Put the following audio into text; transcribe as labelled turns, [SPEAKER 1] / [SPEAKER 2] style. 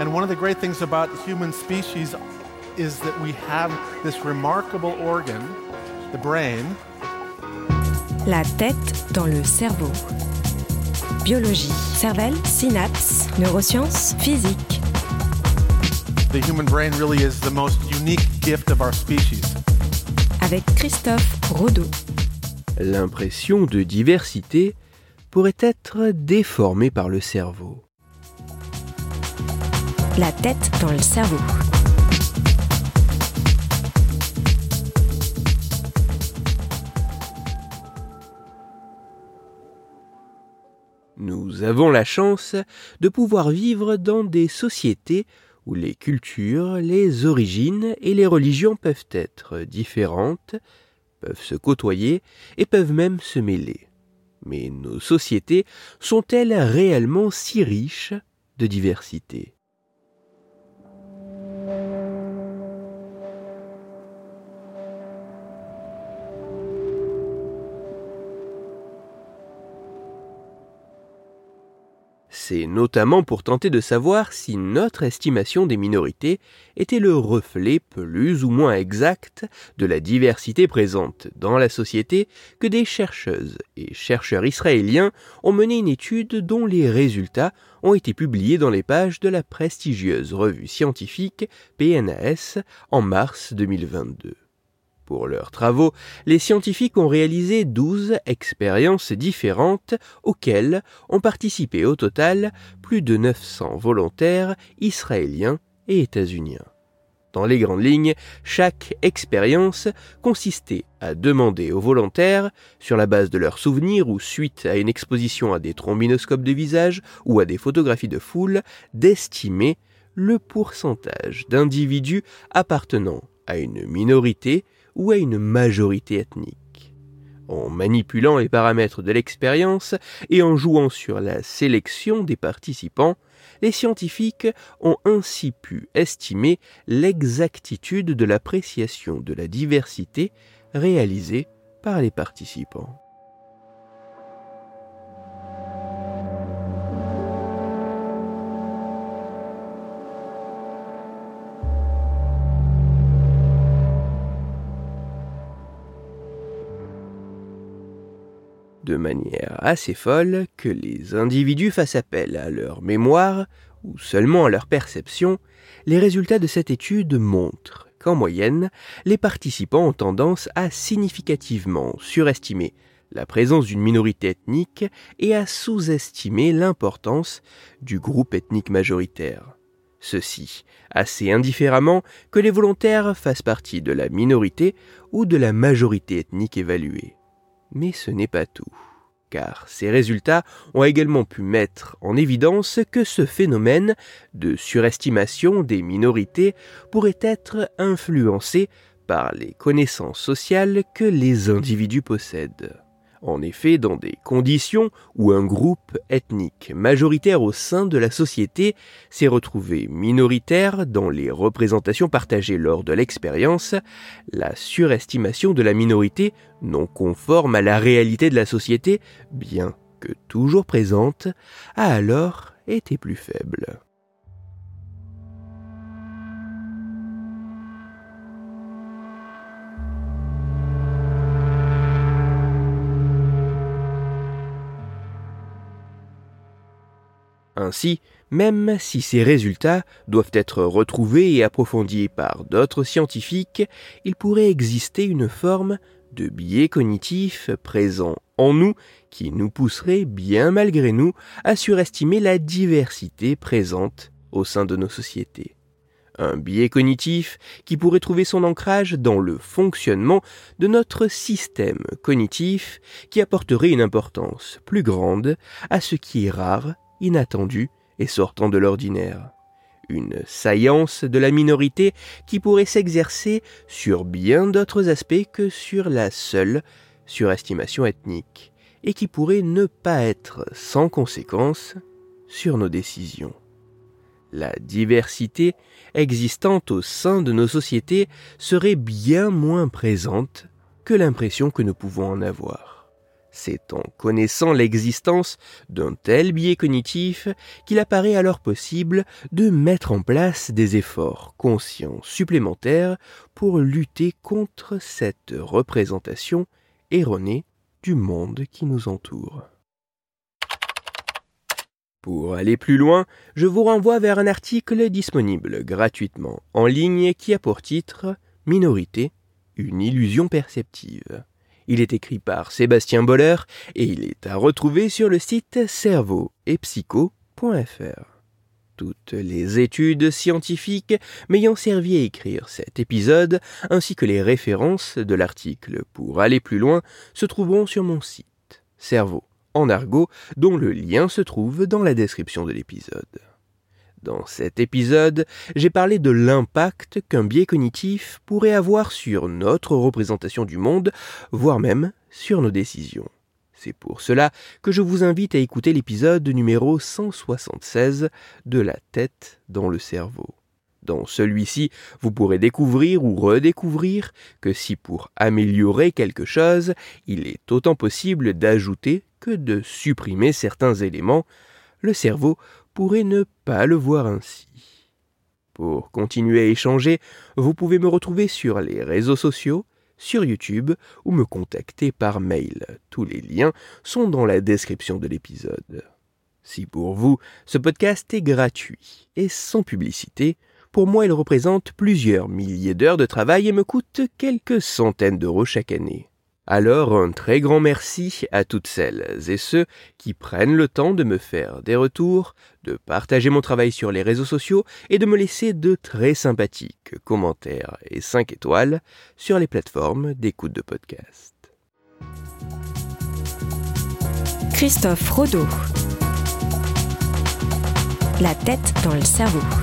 [SPEAKER 1] And one of the great things about human species is that we have this remarkable organ, the brain.
[SPEAKER 2] La tête dans le cerveau. Biologie, cervelle, synapses, neurosciences, physique.
[SPEAKER 1] The human brain really is the most unique gift of our species.
[SPEAKER 2] Avec Christophe Rodeau.
[SPEAKER 3] L'impression de diversité pourrait être déformée par le cerveau.
[SPEAKER 2] La tête dans le cerveau.
[SPEAKER 3] Nous avons la chance de pouvoir vivre dans des sociétés où les cultures, les origines et les religions peuvent être différentes, peuvent se côtoyer et peuvent même se mêler. Mais nos sociétés sont-elles réellement si riches de diversité? Notamment pour tenter de savoir si notre estimation des minorités était le reflet plus ou moins exact de la diversité présente dans la société que des chercheuses et chercheurs israéliens ont mené une étude dont les résultats ont été publiés dans les pages de la prestigieuse revue scientifique PNAS en mars 2022. Pour leurs travaux, les scientifiques ont réalisé 12 expériences différentes auxquelles ont participé au total plus de 900 volontaires israéliens et états-uniens. Dans les grandes lignes, chaque expérience consistait à demander aux volontaires, sur la base de leurs souvenirs ou suite à une exposition à des trombinoscopes de visage ou à des photographies de foule, d'estimer le pourcentage d'individus appartenant à une minorité ou à une majorité ethnique. En manipulant les paramètres de l'expérience et en jouant sur la sélection des participants, les scientifiques ont ainsi pu estimer l'exactitude de l'appréciation de la diversité réalisée par les participants. De manière assez folle que les individus fassent appel à leur mémoire ou seulement à leur perception, les résultats de cette étude montrent qu'en moyenne, les participants ont tendance à significativement surestimer la présence d'une minorité ethnique et à sous-estimer l'importance du groupe ethnique majoritaire. Ceci assez indifféremment que les volontaires fassent partie de la minorité ou de la majorité ethnique évaluée. Mais ce n'est pas tout, car ces résultats ont également pu mettre en évidence que ce phénomène de surestimation des minorités pourrait être influencé par les connaissances sociales que les individus possèdent. En effet, dans des conditions où un groupe ethnique majoritaire au sein de la société s'est retrouvé minoritaire dans les représentations partagées lors de l'expérience, la surestimation de la minorité non conforme à la réalité de la société, bien que toujours présente, a alors été plus faible. Ainsi, même si ces résultats doivent être retrouvés et approfondis par d'autres scientifiques, il pourrait exister une forme de biais cognitif présent en nous qui nous pousserait bien malgré nous à surestimer la diversité présente au sein de nos sociétés. Un biais cognitif qui pourrait trouver son ancrage dans le fonctionnement de notre système cognitif qui apporterait une importance plus grande à ce qui est rare inattendu et sortant de l'ordinaire. Une saillance de la minorité qui pourrait s'exercer sur bien d'autres aspects que sur la seule surestimation ethnique, et qui pourrait ne pas être sans conséquence sur nos décisions. La diversité existante au sein de nos sociétés serait bien moins présente que l'impression que nous pouvons en avoir. C'est en connaissant l'existence d'un tel biais cognitif qu'il apparaît alors possible de mettre en place des efforts conscients supplémentaires pour lutter contre cette représentation erronée du monde qui nous entoure. Pour aller plus loin, je vous renvoie vers un article disponible gratuitement en ligne qui a pour titre Minorité, une illusion perceptive. Il est écrit par Sébastien Boller et il est à retrouver sur le site cerveau et. Toutes les études scientifiques m'ayant servi à écrire cet épisode, ainsi que les références de l'article pour aller plus loin, se trouveront sur mon site Cerveau en argot, dont le lien se trouve dans la description de l'épisode. Dans cet épisode, j'ai parlé de l'impact qu'un biais cognitif pourrait avoir sur notre représentation du monde, voire même sur nos décisions. C'est pour cela que je vous invite à écouter l'épisode numéro 176 de La tête dans le cerveau. Dans celui-ci, vous pourrez découvrir ou redécouvrir que si pour améliorer quelque chose, il est autant possible d'ajouter que de supprimer certains éléments, le cerveau pourrait ne pas le voir ainsi. Pour continuer à échanger, vous pouvez me retrouver sur les réseaux sociaux, sur YouTube ou me contacter par mail. Tous les liens sont dans la description de l'épisode. Si pour vous, ce podcast est gratuit et sans publicité, pour moi il représente plusieurs milliers d'heures de travail et me coûte quelques centaines d'euros chaque année. Alors un très grand merci à toutes celles et ceux qui prennent le temps de me faire des retours, de partager mon travail sur les réseaux sociaux et de me laisser de très sympathiques commentaires et 5 étoiles sur les plateformes d'écoute de podcast.
[SPEAKER 2] Christophe Rodeau. La tête dans le cerveau.